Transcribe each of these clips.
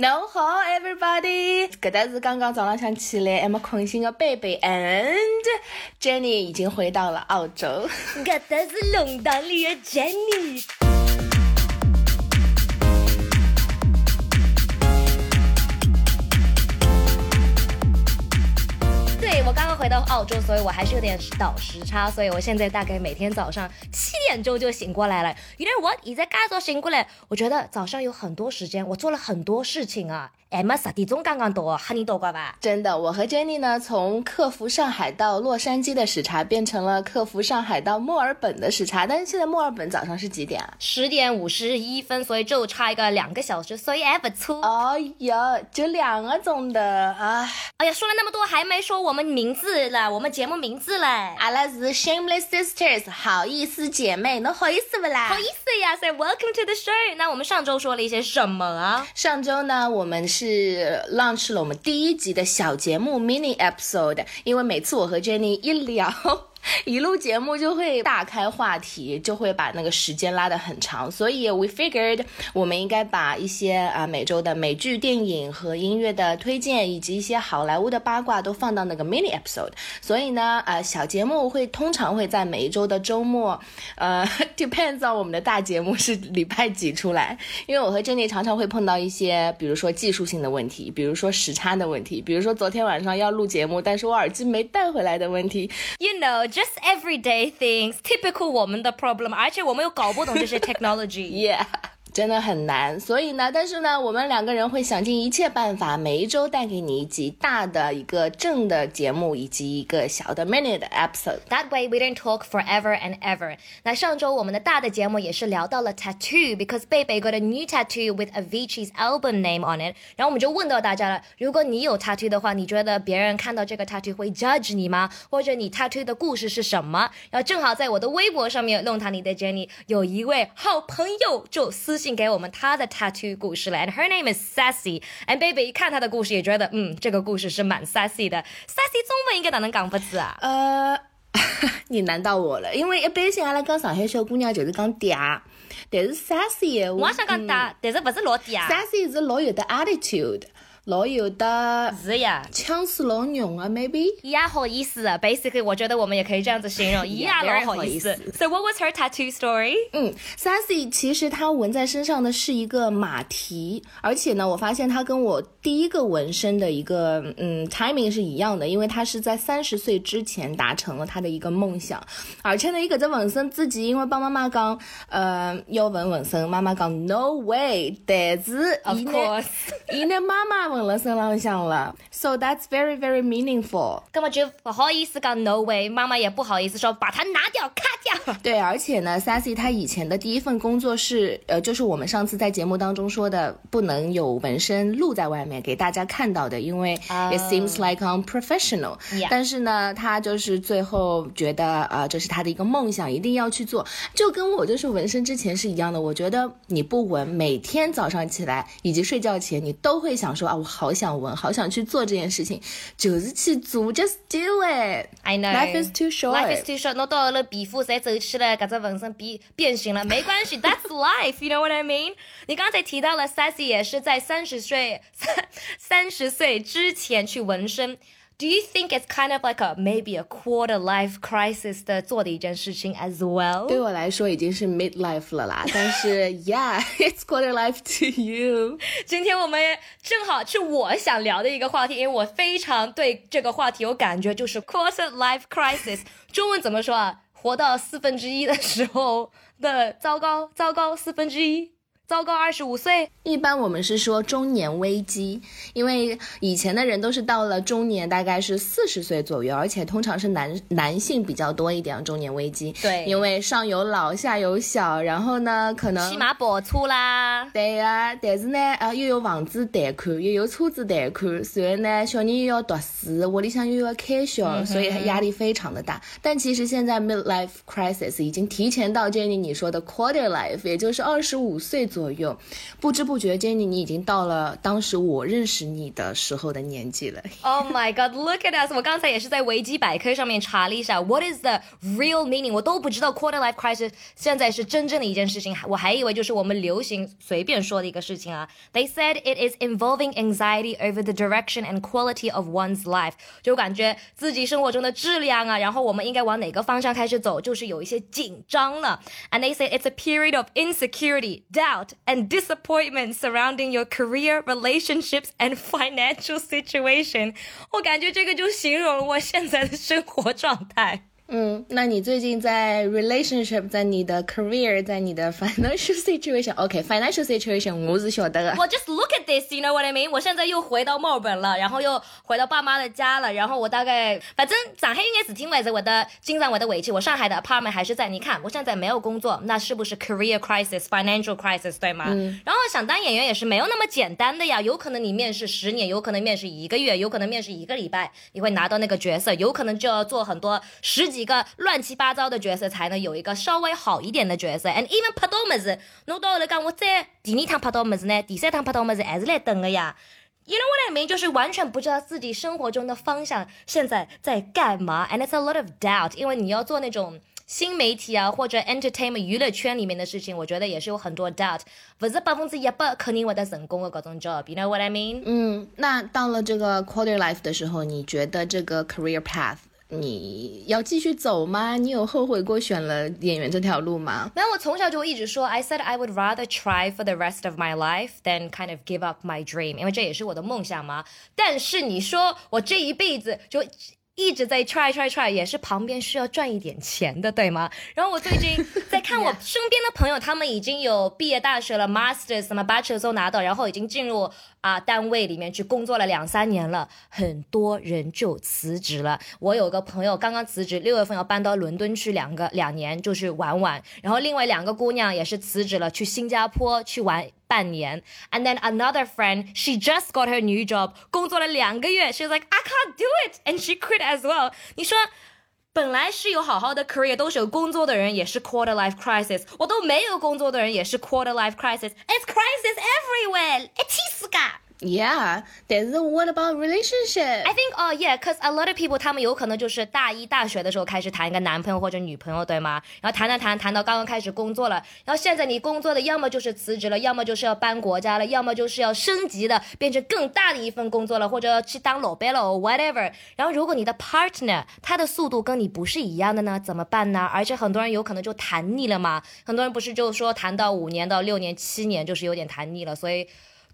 No 好，everybody，搿搭是刚刚早浪向起来还没困醒的贝贝，and Jenny 已经回到了澳洲。搿搭是弄堂里的 Jenny。回到澳洲，所以我还是有点倒时差，所以我现在大概每天早上七点钟就醒过来了。You know what？现在刚早醒过来，我觉得早上有很多时间，我做了很多事情啊。哎妈，十点钟刚刚到，哈你到过吧？真的，我和 Jenny 呢，从克服上海到洛杉矶的时差，变成了克服上海到墨尔本的时差。但是现在墨尔本早上是几点啊？十点五十一分，所以就差一个两个小时，所以还不错。哎呀，就两个钟的啊！哎呀，说了那么多，还没说我们名字了，我们节目名字嘞。阿拉是 Shameless Sisters，好意思姐妹，能好意思不啦？好意思呀，Say Welcome to the show。那我们上周说了一些什么啊？上周呢，我们是 launch 了我们第一集的小节目 mini episode，因为每次我和 Jenny 一聊。一录节目就会大开话题，就会把那个时间拉得很长，所以 we figured 我们应该把一些啊每周的美剧、电影和音乐的推荐，以及一些好莱坞的八卦都放到那个 mini episode。所以呢，呃，小节目会通常会在每一周的周末，呃，depends on 我们的大节目是礼拜几出来，因为我和 Jenny 常常会碰到一些，比如说技术性的问题，比如说时差的问题，比如说昨天晚上要录节目，但是我耳机没带回来的问题，you know。Just everyday things, typical 我们的 problem，而且我们又搞不懂这些 technology。Yeah. 真的很难，所以呢，但是呢，我们两个人会想尽一切办法，每一周带给你一集大的一个正的节目，以及一个小的 minute episode。That way we don't talk forever and ever。那上周我们的大的节目也是聊到了 tattoo，because 贝贝 got a new tattoo with Avicii's album name on it。然后我们就问到大家了，如果你有 tattoo 的话，你觉得别人看到这个 tattoo 会 judge 你吗？或者你 tattoo 的故事是什么？然后正好在我的微博上面弄堂里的 Jenny 有一位好朋友就私信。给我们她的 tattoo 故事了，and her name is Sassy。and baby 一看她的故事也觉得，嗯，这个故事是蛮 sassy 的。sassy 中文应该哪能讲法子啊？呃，你难到我了，因为一般性阿拉讲上海小姑娘就是讲嗲，但是 sassy 我也想讲嗲，但是不是老嗲。sassy 是老有的 attitude。老有的，是呀，腔势老浓啊，maybe。也，好意思啊，basically，我觉得我们也可以这样子形容，也，老好意思。So what was her tattoo story？嗯，Sassy 其实她纹在身上的是一个马蹄，而且呢，我发现她跟我第一个纹身的一个嗯 timing 是一样的，因为他是在三十岁之前达成了他的一个梦想，而且呢，一个在纹身自己因为帮妈妈讲，呃，要纹纹身，妈妈讲 no way，但是，of course，伊呢妈妈纹。了身浪向了，so that's very very meaningful。根本就不好意思讲 no way，妈妈也不好意思说把它拿掉咔掉。对，而且呢，Sassy 她以前的第一份工作是，呃，就是我们上次在节目当中说的，不能有纹身露在外面给大家看到的，因为 it seems like unprofessional。但是呢，他就是最后觉得，呃，这是他的一个梦想，一定要去做，就跟我就是纹身之前是一样的。我觉得你不纹，每天早上起来以及睡觉前，你都会想说啊，我。好想纹，好想去做这件事情，就是去做，just do it。I know life is too short. Life is too short。侬到了皮肤才走起来，搿只纹身变变形了，没关系，That's life。You know what I mean？你刚才提到了 Sassy 也是在三十岁 三三十岁之前去纹身。Do you think it's kind of like a maybe a quarter life crisis 的做的一件事情 as well？对我来说已经是 mid life 了啦，但是 yeah it's quarter life to you。今天我们正好是我想聊的一个话题，因为我非常对这个话题有感觉，就是 quarter life crisis。中文怎么说啊？活到四分之一的时候的糟糕，糟糕四分之一。 糟糕，二十五岁。一般我们是说中年危机，因为以前的人都是到了中年，大概是四十岁左右，而且通常是男男性比较多一点。中年危机，对，因为上有老下有小，然后呢，可能起码保出啦。对呀，但是呢，呃，又有房子贷款，又有车子贷款，然后呢，小人又要读书，屋里向又要开销，所以压力非常的大。但其实现在 mid life crisis 已经提前到 Jenny 你说的 quarter life，也就是二十五岁左。左右。不知不觉，Jenny，你已经到了当时我认识你的时候的年纪了。Oh my god, look at us！我刚才也是在维基百科上面查了一下，What is the real meaning？我都不知道 quarter life crisis 现在是真正的一件事情，我还以为就是我们流行随便说的一个事情啊。They said it is involving anxiety over the direction and quality of one's life，就感觉自己生活中的质量啊，然后我们应该往哪个方向开始走，就是有一些紧张了。And they say it's a period of insecurity, doubt, and disappointment surrounding your career, relationships, and financial situation。我感觉这个就形容了我现在的生活状态。 嗯，那你最近在 relationship，在你的 career，在你的 financial situation，OK，financial situation 我是晓得的。我 just look at this，you know what I mean？我现在又回到墨尔本了，然后又回到爸妈的家了，然后我大概反正上海应该是听为止，我的经常我的委屈，我上海的 apartment 还是在。你看我现在没有工作，那是不是 career crisis，financial crisis 对吗？嗯。然后想当演员也是没有那么简单的呀，有可能你面试十年，有可能面试一个月，有可能面试一个礼拜，你会拿到那个角色，有可能就要做很多十几。几个乱七八糟的角色才能有一个稍微好一点的角色。And even 拍到么子，侬到来讲，我再第二趟拍到么子呢？第三趟拍到么子还是来等的呀？You know what I mean？就是完全不知道自己生活中的方向现在在干嘛。And it's a lot of doubt，因为你要做那种新媒体啊或者 entertainment 娱乐圈里面的事情，我觉得也是有很多 doubt。不是百分之一百肯定会得成功的各种 job。You know what I mean？嗯，那到了这个 quarter life 的时候，你觉得这个 career path？你要继续走吗？你有后悔过选了演员这条路吗？那我从小就一直说，I said I would rather try for the rest of my life than kind of give up my dream，因为这也是我的梦想嘛。但是你说我这一辈子就。一直在 try try try，也是旁边需要赚一点钱的，对吗？然后我最近在看我身边的朋友，他们已经有毕业大学了，masters 什么 bachelor 都拿到，然后已经进入啊单位里面去工作了两三年了，很多人就辞职了。我有个朋友刚刚辞职，六月份要搬到伦敦去两个两年，就是玩玩。然后另外两个姑娘也是辞职了，去新加坡去玩。半年，and then another friend, she just got her new job，工作了两个月，she's like I can't do it, and she quit as well。你说，本来是有好好的 career，都是有工作的人，也是 quarter life crisis，我都没有工作的人，也是 quarter life crisis，it's crisis everywhere，哎，气死噶。Yeah, there's what about relationship? I think, oh yeah, cause a lot of people 他们有可能就是大一大学的时候开始谈一个男朋友或者女朋友，对吗？然后谈谈谈谈到刚刚开始工作了，然后现在你工作的要么就是辞职了，要么就是要搬国家了，要么就是要升级的变成更大的一份工作了，或者去当老板了，whatever。然后如果你的 partner 他的速度跟你不是一样的呢，怎么办呢？而且很多人有可能就谈腻了嘛，很多人不是就说谈到五年到六年、七年就是有点谈腻了，所以。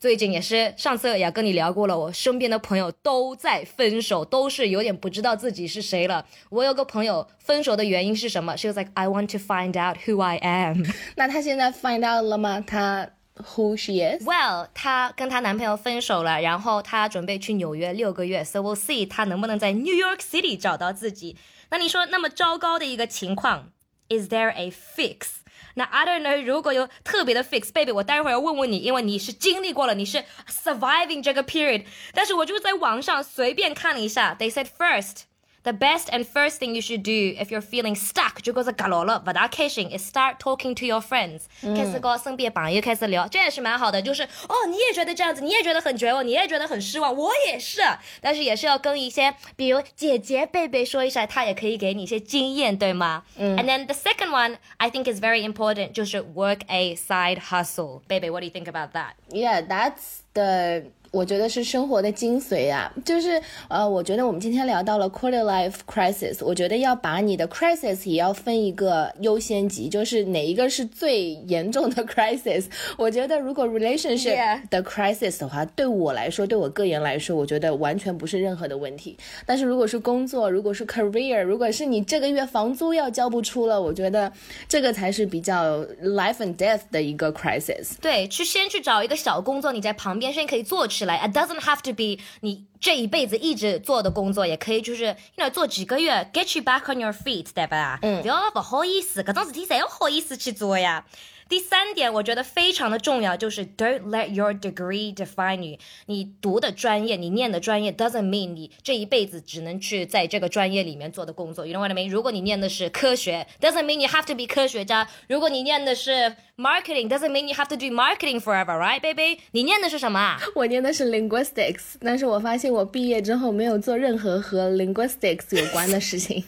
最近也是，上次也跟你聊过了，我身边的朋友都在分手，都是有点不知道自己是谁了。我有个朋友分手的原因是什么？She was like, I want to find out who I am。那她现在 find out 了吗？她 who she is？Well，她跟她男朋友分手了，然后她准备去纽约六个月，So we'll see 她能不能在 New York City 找到自己。那你说那么糟糕的一个情况 ，Is there a fix？那 I don't know，如果有特别的 fix baby，我待会儿要问问你，因为你是经历过了，你是 surviving 这个 period。但是我就在网上随便看了一下，they said first。 The best and first thing you should do if you're feeling stuck，就觉得搞了了，不大开心，is start talking to your friends，、嗯、开始跟身边朋友开始聊，这也是蛮好的。就是哦，你也觉得这样子，你也觉得很绝望，你也觉得很失望，我也是。但是也是要跟一些，比如姐姐贝贝说一下，她也可以给你一些经验，对吗？嗯。And then the second one I think is very important，就是 work a side hustle。贝贝，what do you think about that? Yeah, that's the 我觉得是生活的精髓啊，就是呃，我觉得我们今天聊到了 quarter life crisis，我觉得要把你的 crisis 也要分一个优先级，就是哪一个是最严重的 crisis。我觉得如果 relationship 的 crisis 的话，对我来说，对我个人来说，我觉得完全不是任何的问题。但是如果是工作，如果是 career，如果是你这个月房租要交不出了，我觉得这个才是比较 life and death 的一个 crisis。对，去先去找一个小工作，你在旁边先可以做起。来，it doesn't have to be 你这一辈子一直做的工作，也可以就是，you know，做几个月，get you back on your feet，对吧？嗯，不要不好意思，搿种事体侪要好意思去做呀。第三点，我觉得非常的重要，就是 Don't let your degree define you。你读的专业，你念的专业 doesn't mean 你这一辈子只能去在这个专业里面做的工作。You know what I mean？如果你念的是科学，doesn't mean you have to be 科学家。如果你念的是 marketing，doesn't mean you have to do marketing forever，right，baby？你念的是什么啊？我念的是 linguistics，但是我发现我毕业之后没有做任何和 linguistics 有关的事情。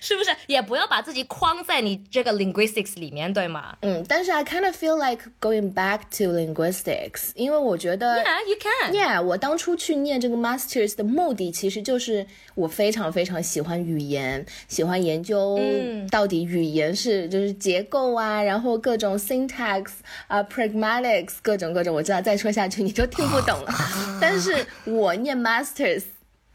是不是也不要把自己框在你这个 linguistics 里面，对吗？嗯，但是 I kind of feel like going back to linguistics，因为我觉得 Yeah, you can. Yeah，我当初去念这个 masters 的目的其实就是我非常非常喜欢语言，喜欢研究到底语言是就是结构啊，然后各种 syntax 啊、pragmatics 各种各种，我知道再说下去你就听不懂了。但是我念 masters。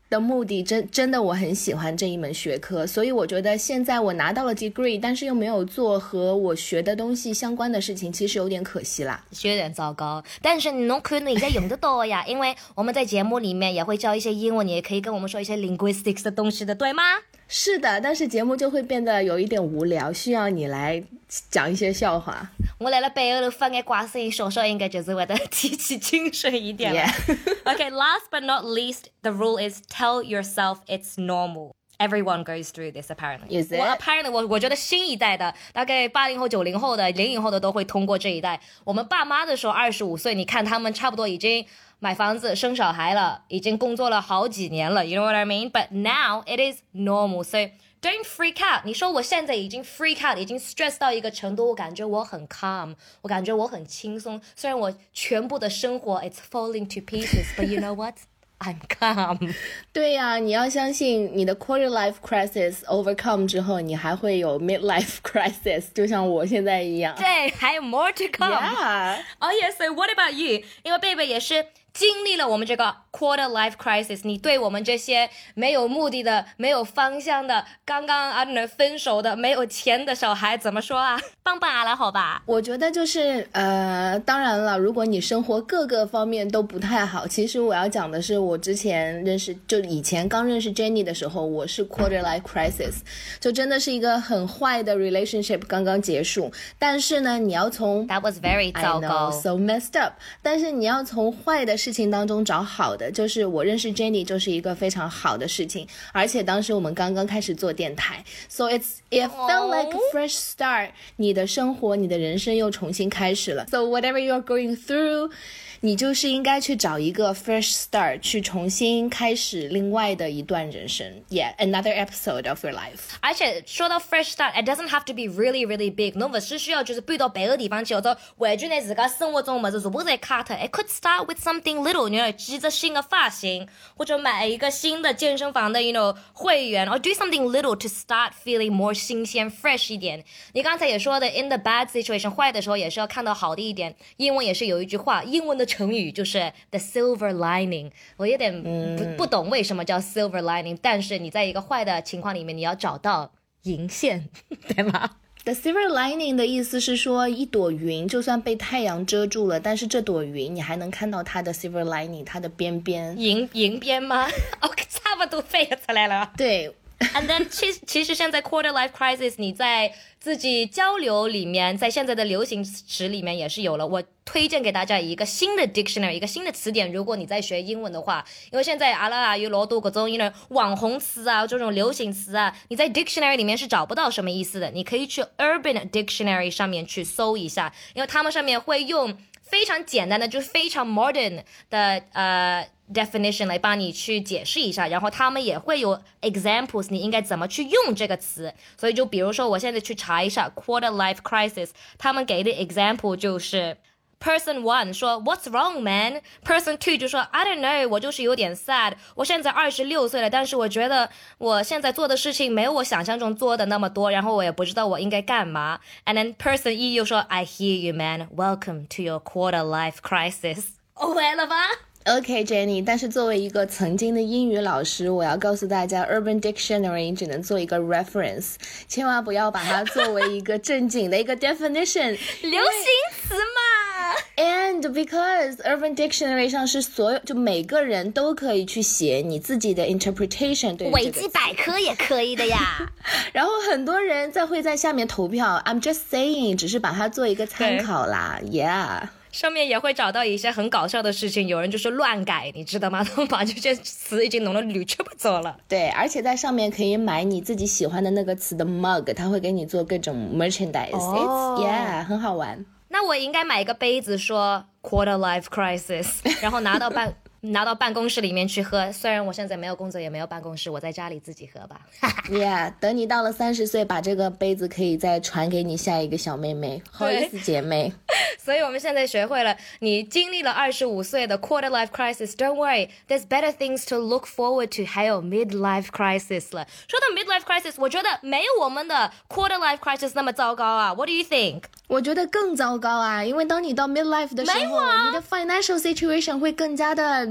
的目的真真的我很喜欢这一门学科，所以我觉得现在我拿到了 degree，但是又没有做和我学的东西相关的事情，其实有点可惜啦，有点糟糕。但是你侬可能在用得到呀，因为我们在节目里面也会教一些英文，你也可以跟我们说一些 linguistics 的东西的，对吗？是的，但是节目就会变得有一点无聊，需要你来讲一些笑话。我来了背后头发眼瓜声，说说应该就是为了提起精神一点了。okay, last but not least, the rule is tell yourself it's normal. Everyone goes through this apparently. Is it? 我 apparently 我我觉得新一代的，大概八零后、九零后的、零零后的都会通过这一代。我们爸妈的时候二十五岁，你看他们差不多已经买房子、生小孩了，已经工作了好几年了。You know what I mean? But now it is normal. So don't freak out. 你说我现在已经 freak out，已经 stress 到一个程度，我感觉我很 calm，我感觉我很轻松。虽然我全部的生活 it's falling to pieces，but you know what? I'm calm。对呀、啊，你要相信你的 quarter life crisis overcome 之后，你还会有 midlife crisis，就像我现在一样。对，还有 more to come。 Yeah. Oh yeah. So what about you？因为贝贝也是 经历了我们这个 quarter life crisis，你对我们这些没有目的的、没有方向的、刚刚啊能分手的、没有钱的小孩怎么说啊？棒棒阿拉好吧？我觉得就是呃，当然了，如果你生活各个方面都不太好，其实我要讲的是，我之前认识，就以前刚认识 Jenny 的时候，我是 quarter life crisis，就真的是一个很坏的 relationship 刚刚结束。但是呢，你要从 That was very I 糟 know 糕。so messed up。但是你要从坏的事情当中找好的，就是我认识 Jenny 就是一个非常好的事情，而且当时我们刚刚开始做电台，so it's it felt like a fresh start。你的生活，你的人生又重新开始了。So whatever you're going through。你就是应该去找一个 fresh start，去重新开始另外的一段人生。Yeah, another episode of your life. 而且说到 fresh start，it doesn't have to be really really big。侬不是需要就是搬到别个地方去，或者完全拿自家生活中么子全部侪卡脱。It could start with something little，你要记只新的发型，或者买一个新的健身房的，you know 会员，or do something little to start feeling more 新鲜 fresh 一点。你刚才也说的，in the bad situation 坏的时候也是要看到好的一点。英文也是有一句话，英文的成语就是 the silver lining。我有点不、不懂为什么叫 silver lining，但是你在一个坏的情况里面，你要找到银线，对吗？The silver lining 的意思是说，一朵云就算被太阳遮住了，但是这朵云你还能看到它的 silver lining，它的边边。银银边吗？OK，差不多背出来了。对，And then 其其实现在 quarter life crisis，你在自己交流里面，在现在的流行词里面也是有了。我推荐给大家一个新的 dictionary，一个新的词典。如果你在学英文的话，因为现在阿拉啊有老多各种 you know 网红词啊，这种流行词啊，你在 dictionary 里面是找不到什么意思的。你可以去 Urban Dictionary 上面去搜一下，因为他们上面会用非常简单的，就是非常 modern 的呃 definition 来帮你去解释一下，然后他们也会有 examples，你应该怎么去用这个词。所以就比如说，我现在去查一下 quarter life crisis，他们给的 example 就是。Person one 说 What's wrong, man? Person two 就说 I don't know，我就是有点 sad。我现在二十六岁了，但是我觉得我现在做的事情没有我想象中做的那么多，然后我也不知道我应该干嘛。And then person 一又说 I hear you, man. Welcome to your quarter life crisis. OK 了吧？ OK，Jenny，、但是作为一个曾经的英语老师，我要告诉大家，Urban Dictionary 只能做一个 reference，千万不要把它作为一个正经的一个 definition。流行词嘛。And because Urban Dictionary 上是所有就每个人都可以去写你自己的 interpretation 对维基百科也可以的呀。然后很多人在会在下面投票。I'm just saying，只是把它做一个参考啦。Yeah。上面也会找到一些很搞笑的事情，有人就是乱改，你知道吗？他们把这些词已经弄得驴吃不走了。对，而且在上面可以买你自己喜欢的那个词的 mug，他会给你做各种 merchandise。哦 It's yeah，很好玩。那我应该买一个杯子，说 quarter life crisis，然后拿到办拿到办公室里面去喝。虽然我现在没有工作，也没有办公室，我在家里自己喝吧。Yeah，等你到了三十岁，把这个杯子可以再传给你下一个小妹妹，好意思姐妹。所以我们现在学会了，你经历了二十五岁的 quarter life crisis，don't worry，there's better things to look forward to，还有 midlife crisis 了。说到 midlife crisis，我觉得没有我们的 quarter life crisis 那么糟糕啊。What do you think？我觉得更糟糕啊，因为当你到 midlife 的时候，啊你的 financial situation 会更加的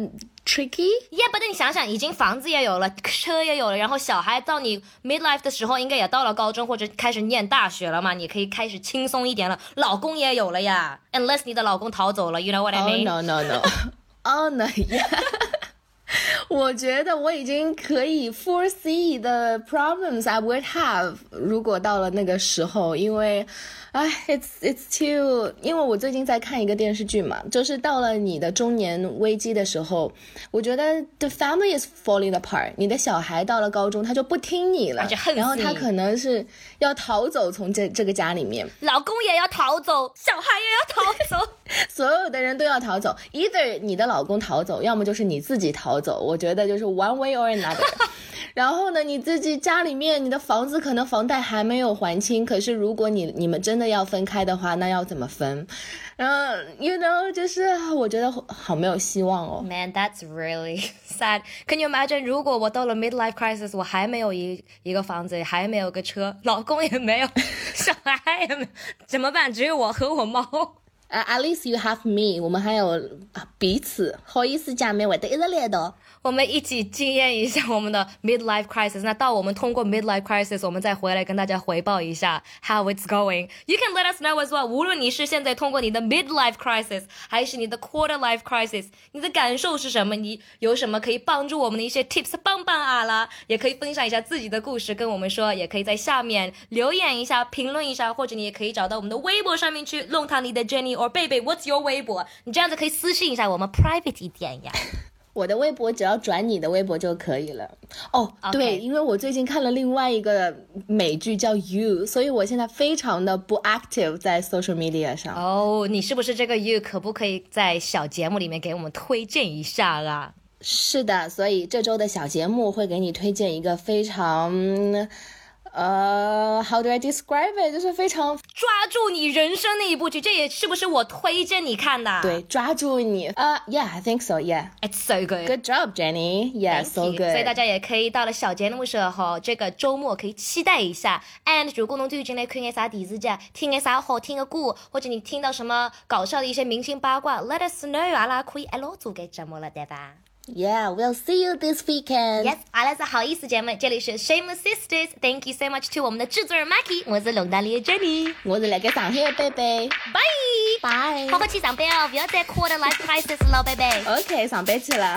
tricky。Yeah，不，但你想想，已经房子也有了，车也有了，然后小孩到你 midlife 的时候，应该也到了高中或者开始念大学了嘛，你可以开始轻松一点了。老公也有了呀，unless 你的老公逃走了，you know what I Oh mean？、no no no！哦 no yeah！我觉得我已经可以 foresee the problems I would have 如果到了那个时候，因为，哎，it's it's too，因为我最近在看一个电视剧嘛，就是到了你的中年危机的时候，我觉得 the family is falling apart，你的小孩到了高中他就不听你了然后他可能是要逃走从这这个家里面。老公也要逃走，小孩也要逃走。所有的人都要逃走，either 你的老公逃走，要么就是你自己逃走。我觉得就是 one way or another。然后呢，你自己家里面你的房子可能房贷还没有还清，可是如果你你们真的要分开的话，那要怎么分？嗯，you know，就是我觉得好没有希望哦。Man, that's really sad. Can you imagine？如果我到了 midlife crisis，我还没有一一个房子，还没有个车，老公也没有，小孩也没有，怎么办？只有我和我猫。啊、a t least you have me，我们还有彼此。好意思，姐妹，我的一直来的。我们一起经验一下我们的 midlife crisis。那到我们通过 midlife crisis，我们再回来跟大家回报一下 how it's going。You can let us know as well。无论你是现在通过你的 midlife crisis，还是你的 quarter life crisis，你的感受是什么？你有什么可以帮助我们的一些 tips，棒棒啊啦！也可以分享一下自己的故事跟我们说，也可以在下面留言一下、评论一下，或者你也可以找到我们的微博上面去弄堂你的 Jenny or 贝贝，What's your 微博？你这样子可以私信一下我们 private 一点呀。我的微博只要转你的微博就可以了。哦对，因为我最近看了另外一个美剧叫《You》，所以我现在非常的不 active 在 social media 上。哦，你是不是这个 you 可不可以在小节目里面给我们推荐一下啦？是的，所以这周的小节目会给你推荐一个非常，呃，how do I describe it？就是非常抓住你人生那一部剧，这也是不是我推荐你看的？对抓住你。呃、y，Yeah，I think so。Yeah。，It's so good。Good job, Jenny. Yeah, so good. 所以大家也可以到了小节目时候，这个周末可以期待一下。And 如果侬最近来看眼啥电视剧，听眼啥好听的歌，或者你听到什么搞笑的一些明星八卦，Let us know，阿拉可以一路做个节目了，对吧 Yeah, we'll see you this weekend. ？Yes，阿拉是好意思节目，这里是 Shameless Sisters。Thank you so much to 我们的制作人 Maki，我是龙大里的 Jenny。我是那个上海的贝贝。 Bye。 Bye. 好好去上班哦，不要再 quarter life crisis 了，贝贝。 OK，上班去了。